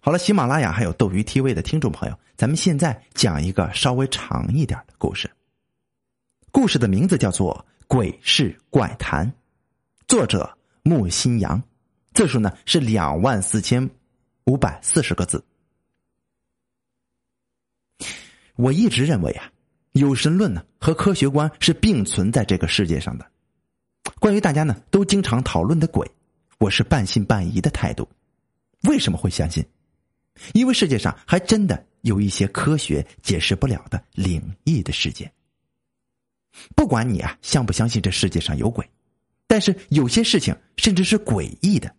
好了，喜马拉雅还有斗鱼 TV 的听众朋友，咱们现在讲一个稍微长一点的故事。故事的名字叫做《鬼事怪谈》，作者木心阳，字数呢是两万四千五百四十个字。我一直认为啊，有神论呢和科学观是并存在这个世界上的。关于大家呢都经常讨论的鬼，我是半信半疑的态度。为什么会相信？因为世界上还真的有一些科学解释不了的灵异的事件。不管你啊相不相信这世界上有鬼，但是有些事情甚至是诡异的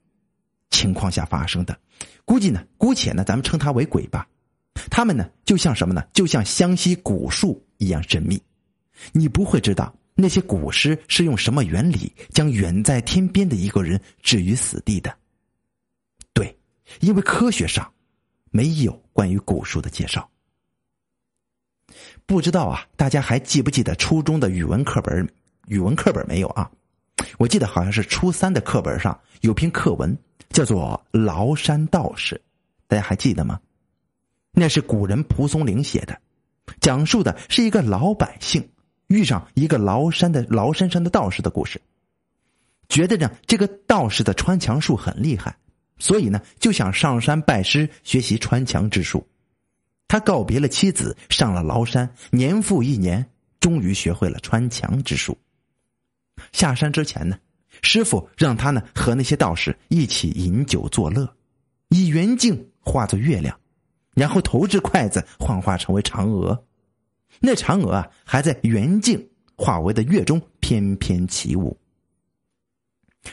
情况下发生的，估计呢，姑且呢，咱们称它为鬼吧。他们呢，就像什么呢？就像湘西古树一样神秘。你不会知道那些古尸是用什么原理将远在天边的一个人置于死地的。对，因为科学上。没有关于古书的介绍，不知道啊，大家还记不记得初中的语文课本？语文课本没有啊？我记得好像是初三的课本上有篇课文，叫做《崂山道士》，大家还记得吗？那是古人蒲松龄写的，讲述的是一个老百姓遇上一个崂山的崂山上的道士的故事，觉得呢这个道士的穿墙术很厉害。所以呢，就想上山拜师学习穿墙之术。他告别了妻子，上了崂山，年复一年，终于学会了穿墙之术。下山之前呢，师傅让他呢和那些道士一起饮酒作乐，以圆镜化作月亮，然后投掷筷子幻化成为嫦娥。那嫦娥啊，还在圆镜化为的月中翩翩起舞。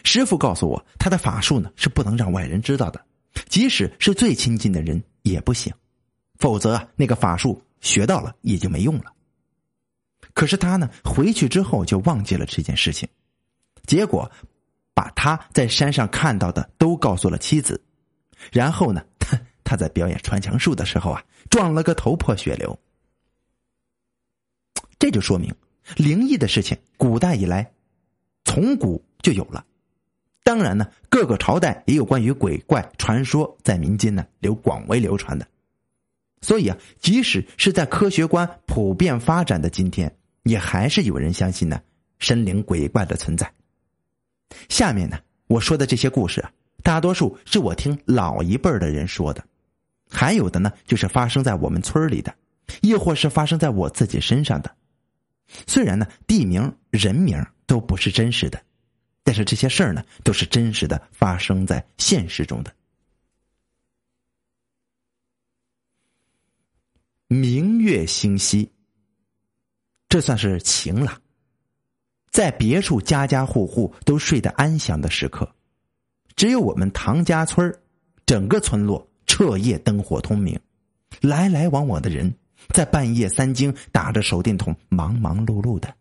师傅告诉我，他的法术呢是不能让外人知道的，即使是最亲近的人也不行，否则啊，那个法术学到了也就没用了。可是他呢，回去之后就忘记了这件事情，结果把他在山上看到的都告诉了妻子，然后呢，他 他在表演穿墙术的时候啊，撞了个头破血流。这就说明灵异的事情，古代以来从古就有了。当然呢，各个朝代也有关于鬼怪传说在民间呢流广为流传的，所以啊，即使是在科学观普遍发展的今天，也还是有人相信呢神灵鬼怪的存在。下面呢，我说的这些故事啊，大多数是我听老一辈的人说的，还有的呢就是发生在我们村里的，亦或是发生在我自己身上的。虽然呢地名人名都不是真实的。但是这些事儿呢，都是真实的发生在现实中的。明月星稀，这算是晴了。在别处家家户户都睡得安详的时刻，只有我们唐家村整个村落彻夜灯火通明，来来往往的人在半夜三更打着手电筒，忙忙碌碌的。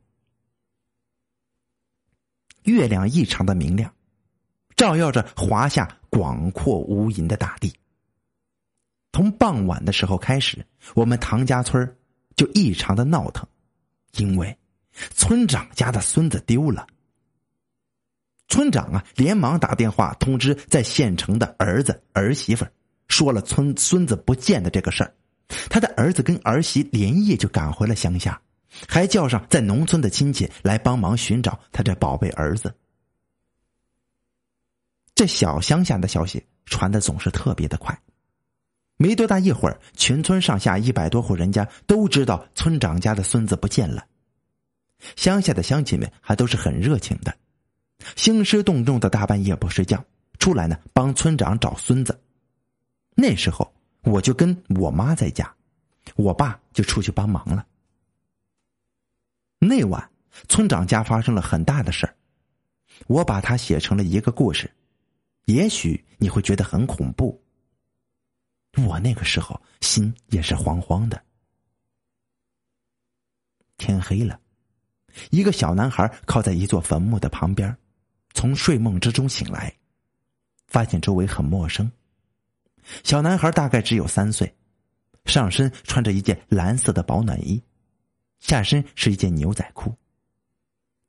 月亮异常的明亮，照耀着华夏广阔无垠的大地。从傍晚的时候开始，我们唐家村就异常的闹腾，因为村长家的孙子丢了。村长啊，连忙打电话通知在县城的儿子儿媳妇说了村孙子不见的这个事儿。他的儿子跟儿媳连夜就赶回了乡下。还叫上在农村的亲戚来帮忙寻找他这宝贝儿子。这小乡下的消息传的总是特别的快，没多大一会儿，全村上下一百多户人家都知道村长家的孙子不见了。乡下的乡亲们还都是很热情的，兴师动众的大半夜不睡觉出来呢，帮村长找孙子。那时候我就跟我妈在家，我爸就出去帮忙了。那晚，村长家发生了很大的事儿，我把它写成了一个故事，也许你会觉得很恐怖。我那个时候心也是慌慌的。天黑了，一个小男孩靠在一座坟墓的旁边，从睡梦之中醒来，发现周围很陌生。小男孩大概只有三岁，上身穿着一件蓝色的保暖衣。下身是一件牛仔裤。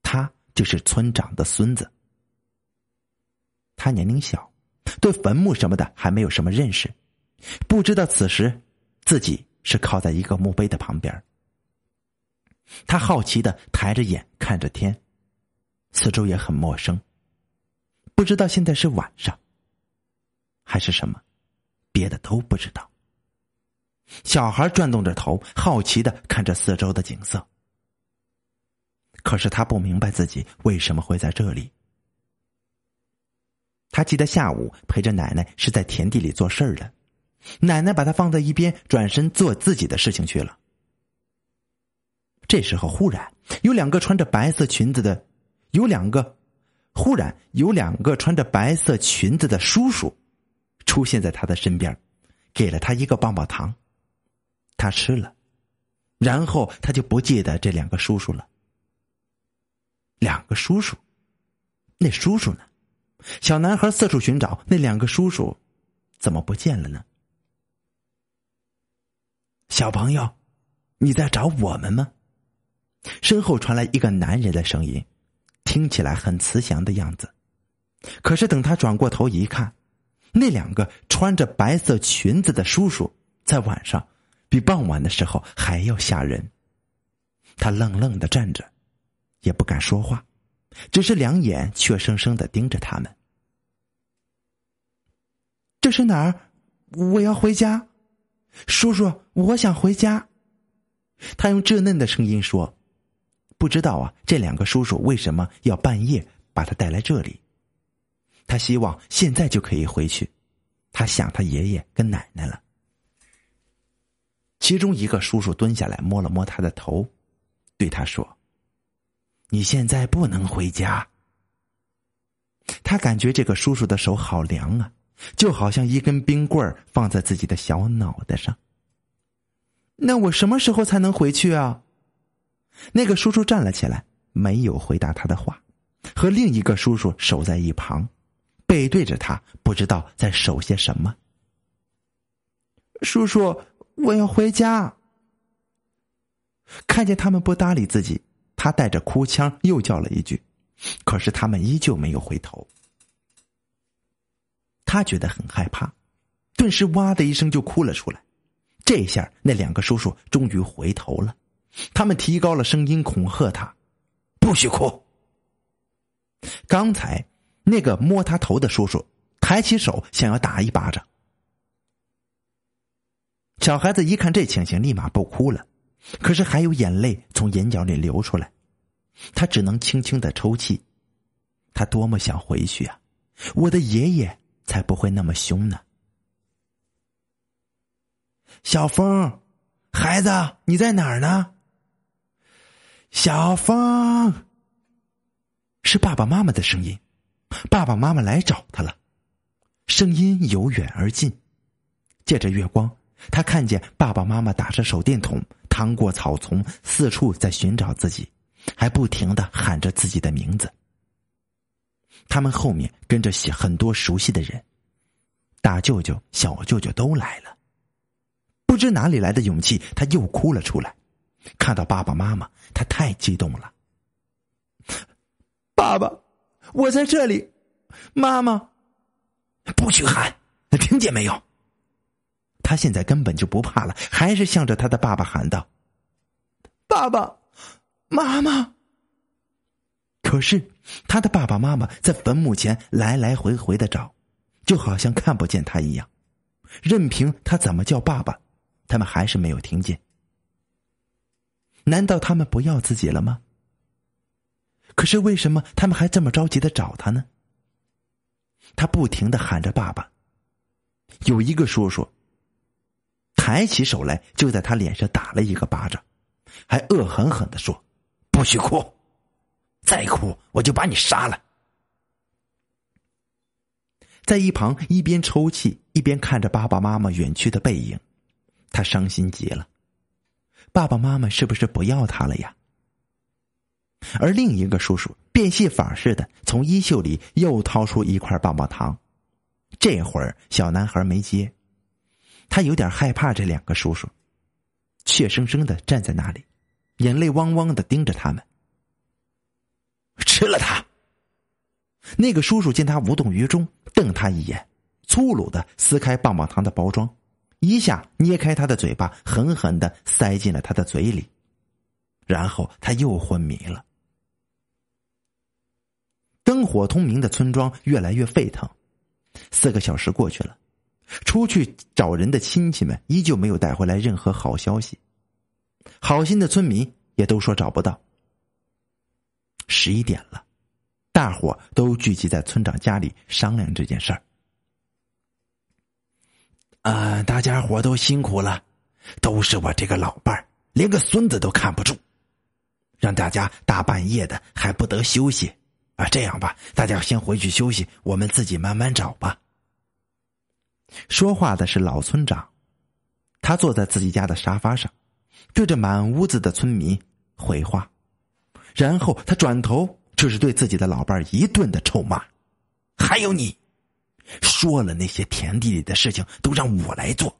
他就是村长的孙子。他年龄小，对坟墓什么的还没有什么认识，不知道此时自己是靠在一个墓碑的旁边。他好奇的抬着眼看着天，四周也很陌生，不知道现在是晚上还是什么，别的都不知道。小孩转动着头，好奇的看着四周的景色。可是他不明白自己为什么会在这里。他记得下午陪着奶奶是在田地里做事儿的，奶奶把他放在一边，转身做自己的事情去了。这时候，忽然有两个穿着白色裙子的，有两个，忽然有两个穿着白色裙子的叔叔出现在他的身边，给了他一个棒棒糖。他吃了，然后他就不记得这两个叔叔了。两个叔叔，那叔叔呢？小男孩四处寻找，那两个叔叔怎么不见了呢？小朋友，你在找我们吗？身后传来一个男人的声音，听起来很慈祥的样子。可是等他转过头一看，那两个穿着白色裙子的叔叔在晚上。比傍晚的时候还要吓人。他愣愣的站着，也不敢说话，只是两眼怯生生的盯着他们。这是哪儿？我要回家，叔叔，我想回家。他用稚嫩的声音说：“不知道啊，这两个叔叔为什么要半夜把他带来这里？他希望现在就可以回去，他想他爷爷跟奶奶了。”其中一个叔叔蹲下来摸了摸他的头，对他说：“你现在不能回家。”他感觉这个叔叔的手好凉啊，就好像一根冰棍放在自己的小脑袋上。那我什么时候才能回去啊？那个叔叔站了起来，没有回答他的话，和另一个叔叔守在一旁，背对着他，不知道在守些什么。叔叔。我要回家。看见他们不搭理自己，他带着哭腔又叫了一句，可是他们依旧没有回头。他觉得很害怕，顿时哇的一声就哭了出来。这下那两个叔叔终于回头了，他们提高了声音恐吓他：“不许哭！”刚才那个摸他头的叔叔抬起手想要打一巴掌。小孩子一看这情形，立马不哭了，可是还有眼泪从眼角里流出来，他只能轻轻的抽泣。他多么想回去啊！我的爷爷才不会那么凶呢。小峰，孩子，你在哪儿呢？小峰，是爸爸妈妈的声音，爸爸妈妈来找他了，声音由远而近，借着月光。他看见爸爸妈妈打着手电筒，趟过草丛，四处在寻找自己，还不停的喊着自己的名字。他们后面跟着些很多熟悉的人，大舅舅、小舅舅都来了。不知哪里来的勇气，他又哭了出来。看到爸爸妈妈，他太激动了。爸爸，我在这里。妈妈，不许喊，听见没有？他现在根本就不怕了，还是向着他的爸爸喊道：“爸爸妈妈。”可是他的爸爸妈妈在坟墓前来来回回的找，就好像看不见他一样。任凭他怎么叫爸爸，他们还是没有听见。难道他们不要自己了吗？可是为什么他们还这么着急的找他呢？他不停的喊着爸爸。有一个叔叔。抬起手来，就在他脸上打了一个巴掌，还恶狠狠的说：“不许哭，再哭我就把你杀了。”在一旁一边抽泣一边看着爸爸妈妈远去的背影，他伤心极了。爸爸妈妈是不是不要他了呀？而另一个叔叔变戏法似的从衣袖里又掏出一块棒棒糖，这会儿小男孩没接。他有点害怕这两个叔叔，怯生生的站在那里，眼泪汪汪的盯着他们。吃了他。那个叔叔见他无动于衷，瞪他一眼，粗鲁的撕开棒棒糖的包装，一下捏开他的嘴巴，狠狠的塞进了他的嘴里，然后他又昏迷了。灯火通明的村庄越来越沸腾。四个小时过去了，出去找人的亲戚们依旧没有带回来任何好消息。好心的村民也都说找不到。十一点了，大伙都聚集在村长家里商量这件事儿。啊，大家伙都辛苦了，都是我这个老伴儿，连个孙子都看不住，让大家大半夜的还不得休息。啊，这样吧，大家先回去休息，我们自己慢慢找吧。说话的是老村长，他坐在自己家的沙发上，对着满屋子的村民回话，然后他转头就是对自己的老伴一顿的臭骂：“还有你，说了那些田地里的事情都让我来做，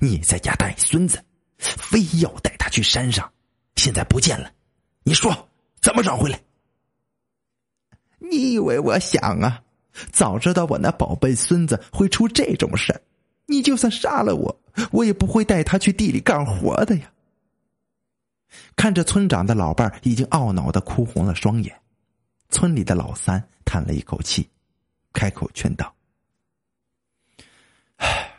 你在家带孙子，非要带他去山上，现在不见了，你说怎么找回来？”你以为我想啊？早知道我那宝贝孙子会出这种事，你就算杀了我，我也不会带他去地里干活的呀。看着村长的老伴已经懊恼的哭红了双眼，村里的老三叹了一口气，开口劝道：“唉，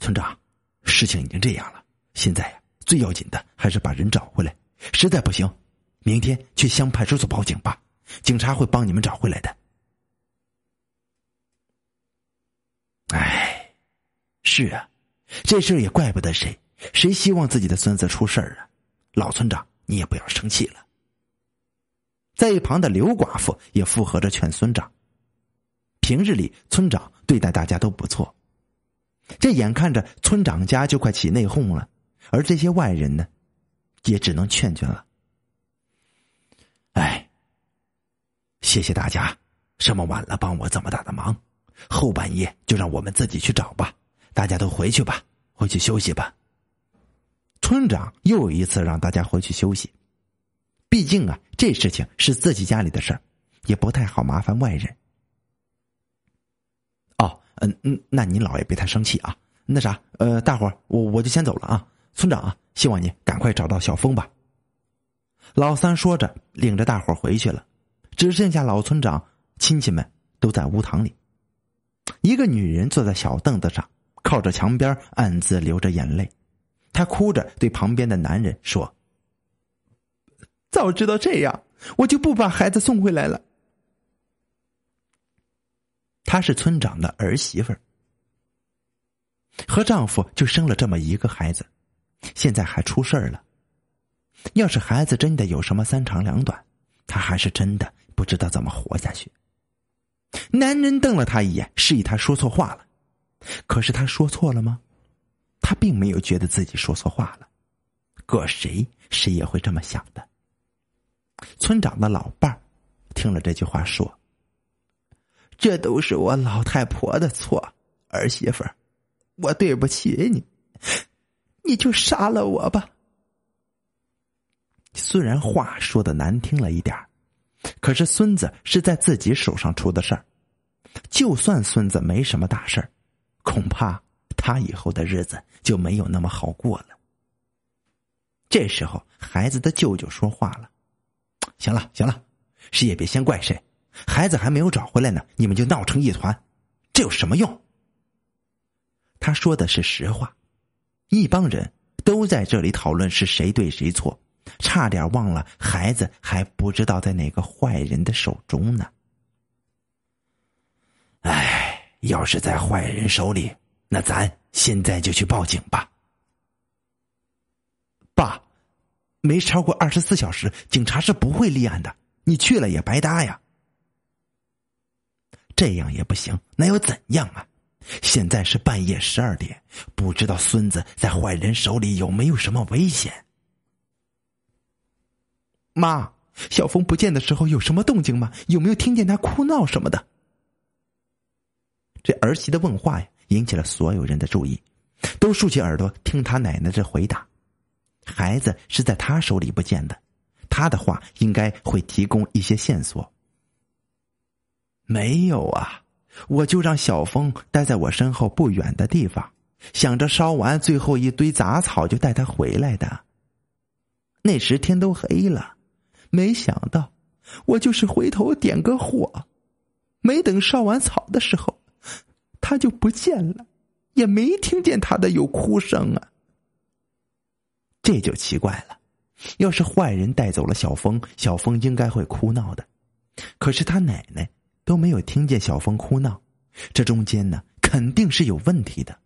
村长，事情已经这样了，现在呀，最要紧的还是把人找回来。实在不行，明天去乡派出所报警吧。”警察会帮你们找回来的。哎，是啊，这事也怪不得谁，谁希望自己的孙子出事儿啊？老村长，你也不要生气了。在一旁的刘寡妇也附和着劝村长。平日里，村长对待大家都不错，这眼看着村长家就快起内讧了，而这些外人呢，也只能劝劝了。哎。谢谢大家，这么晚了帮我这么大的忙，后半夜就让我们自己去找吧。大家都回去吧，回去休息吧。村长又一次让大家回去休息，毕竟啊，这事情是自己家里的事儿，也不太好麻烦外人。哦，嗯嗯，那您老爷别太生气啊。那啥，呃，大伙儿，我我就先走了啊。村长啊，希望你赶快找到小峰吧。老三说着，领着大伙儿回去了。只剩下老村长，亲戚们都在屋堂里。一个女人坐在小凳子上，靠着墙边，暗自流着眼泪。她哭着对旁边的男人说：“早知道这样，我就不把孩子送回来了。”她是村长的儿媳妇儿，和丈夫就生了这么一个孩子，现在还出事儿了。要是孩子真的有什么三长两短，她还是真的。不知道怎么活下去。男人瞪了他一眼，示意他说错话了。可是他说错了吗？他并没有觉得自己说错话了。搁谁谁也会这么想的。村长的老伴儿听了这句话说：“这都是我老太婆的错，儿媳妇，我对不起你，你就杀了我吧。”虽然话说的难听了一点可是孙子是在自己手上出的事儿，就算孙子没什么大事儿，恐怕他以后的日子就没有那么好过了。这时候，孩子的舅舅说话了：“行了，行了，谁也别先怪谁，孩子还没有找回来呢，你们就闹成一团，这有什么用？”他说的是实话，一帮人都在这里讨论是谁对谁错。差点忘了，孩子还不知道在哪个坏人的手中呢。哎，要是在坏人手里，那咱现在就去报警吧。爸，没超过二十四小时，警察是不会立案的。你去了也白搭呀。这样也不行，那又怎样啊？现在是半夜十二点，不知道孙子在坏人手里有没有什么危险。妈，小峰不见的时候有什么动静吗？有没有听见他哭闹什么的？这儿媳的问话呀，引起了所有人的注意，都竖起耳朵听他奶奶这回答。孩子是在他手里不见的，他的话应该会提供一些线索。没有啊，我就让小峰待在我身后不远的地方，想着烧完最后一堆杂草就带他回来的。那时天都黑了，没想到我就是回头点个火，没等烧完草的时候，他就不见了，也没听见他的有哭声啊。这就奇怪了，要是坏人带走了小峰，小峰应该会哭闹的，可是他奶奶都没有听见小峰哭闹，这中间呢，肯定是有问题的。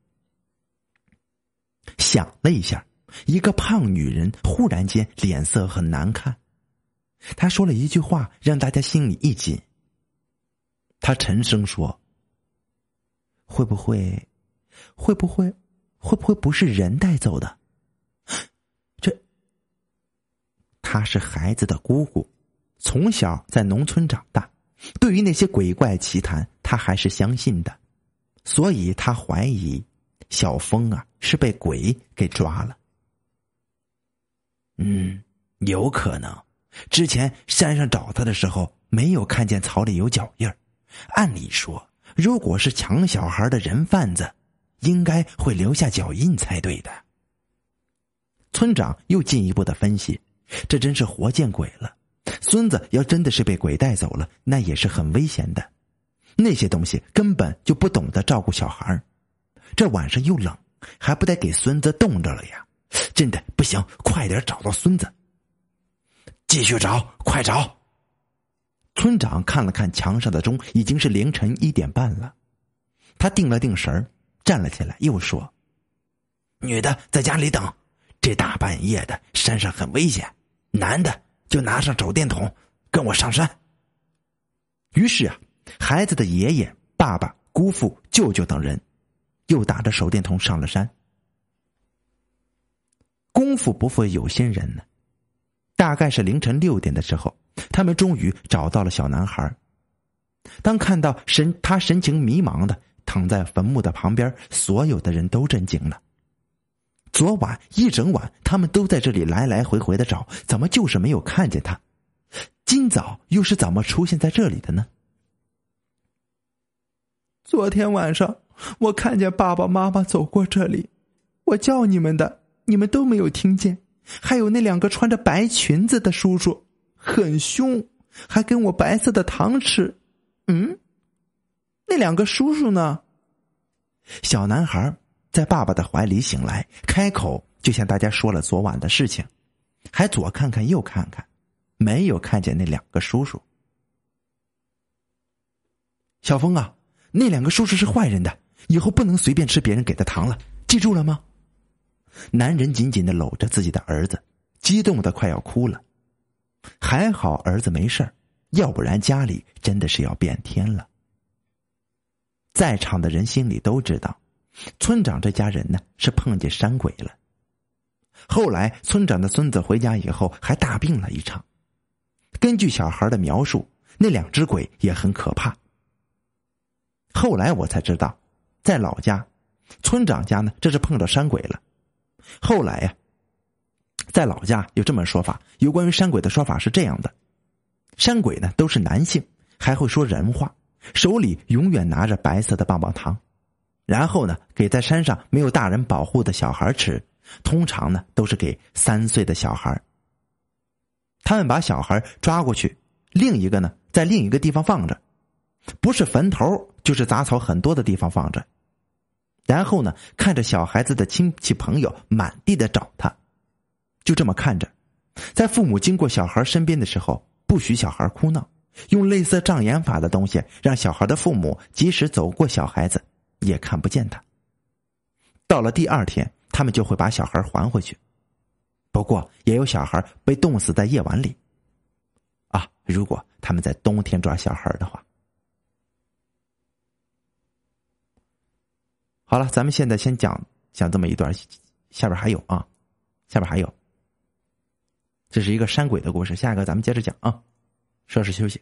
想了一下，一个胖女人忽然间脸色很难看。她说了一句话，让大家心里一紧。她沉声说：“会不会，会不会，会不会不是人带走的？这，他是孩子的姑姑，从小在农村长大，对于那些鬼怪奇谈，他还是相信的，所以他怀疑。”小峰啊，是被鬼给抓了。嗯，有可能。之前山上找他的时候，没有看见草里有脚印儿。按理说，如果是抢小孩的人贩子，应该会留下脚印才对的。村长又进一步的分析，这真是活见鬼了。孙子要真的是被鬼带走了，那也是很危险的。那些东西根本就不懂得照顾小孩这晚上又冷，还不得给孙子冻着了呀！真的不行，快点找到孙子。继续找，快找！村长看了看墙上的钟，已经是凌晨一点半了。他定了定神站了起来，又说：“女的在家里等，这大半夜的山上很危险。男的就拿上手电筒，跟我上山。”于是啊，孩子的爷爷、爸爸、姑父、舅舅等人。又打着手电筒上了山。功夫不负有心人呢，大概是凌晨六点的时候，他们终于找到了小男孩。当看到神他神情迷茫的躺在坟墓的旁边，所有的人都震惊了。昨晚一整晚，他们都在这里来来回回的找，怎么就是没有看见他？今早又是怎么出现在这里的呢？昨天晚上。我看见爸爸妈妈走过这里，我叫你们的，你们都没有听见。还有那两个穿着白裙子的叔叔，很凶，还跟我白色的糖吃。嗯，那两个叔叔呢？小男孩在爸爸的怀里醒来，开口就向大家说了昨晚的事情，还左看看右看看，没有看见那两个叔叔。小峰啊，那两个叔叔是坏人的。以后不能随便吃别人给的糖了，记住了吗？男人紧紧的搂着自己的儿子，激动的快要哭了。还好儿子没事要不然家里真的是要变天了。在场的人心里都知道，村长这家人呢是碰见山鬼了。后来村长的孙子回家以后还大病了一场。根据小孩的描述，那两只鬼也很可怕。后来我才知道。在老家，村长家呢，这是碰到山鬼了。后来呀，在老家有这么说法，有关于山鬼的说法是这样的：山鬼呢都是男性，还会说人话，手里永远拿着白色的棒棒糖，然后呢给在山上没有大人保护的小孩吃，通常呢都是给三岁的小孩。他们把小孩抓过去，另一个呢在另一个地方放着，不是坟头就是杂草很多的地方放着。然后呢，看着小孩子的亲戚朋友满地的找他，就这么看着，在父母经过小孩身边的时候，不许小孩哭闹，用类似障眼法的东西，让小孩的父母即使走过小孩子，也看不见他。到了第二天，他们就会把小孩还回去。不过，也有小孩被冻死在夜晚里。啊，如果他们在冬天抓小孩的话。好了，咱们现在先讲讲这么一段，下边还有啊，下边还有，这是一个山鬼的故事，下一个咱们接着讲啊，稍事休息。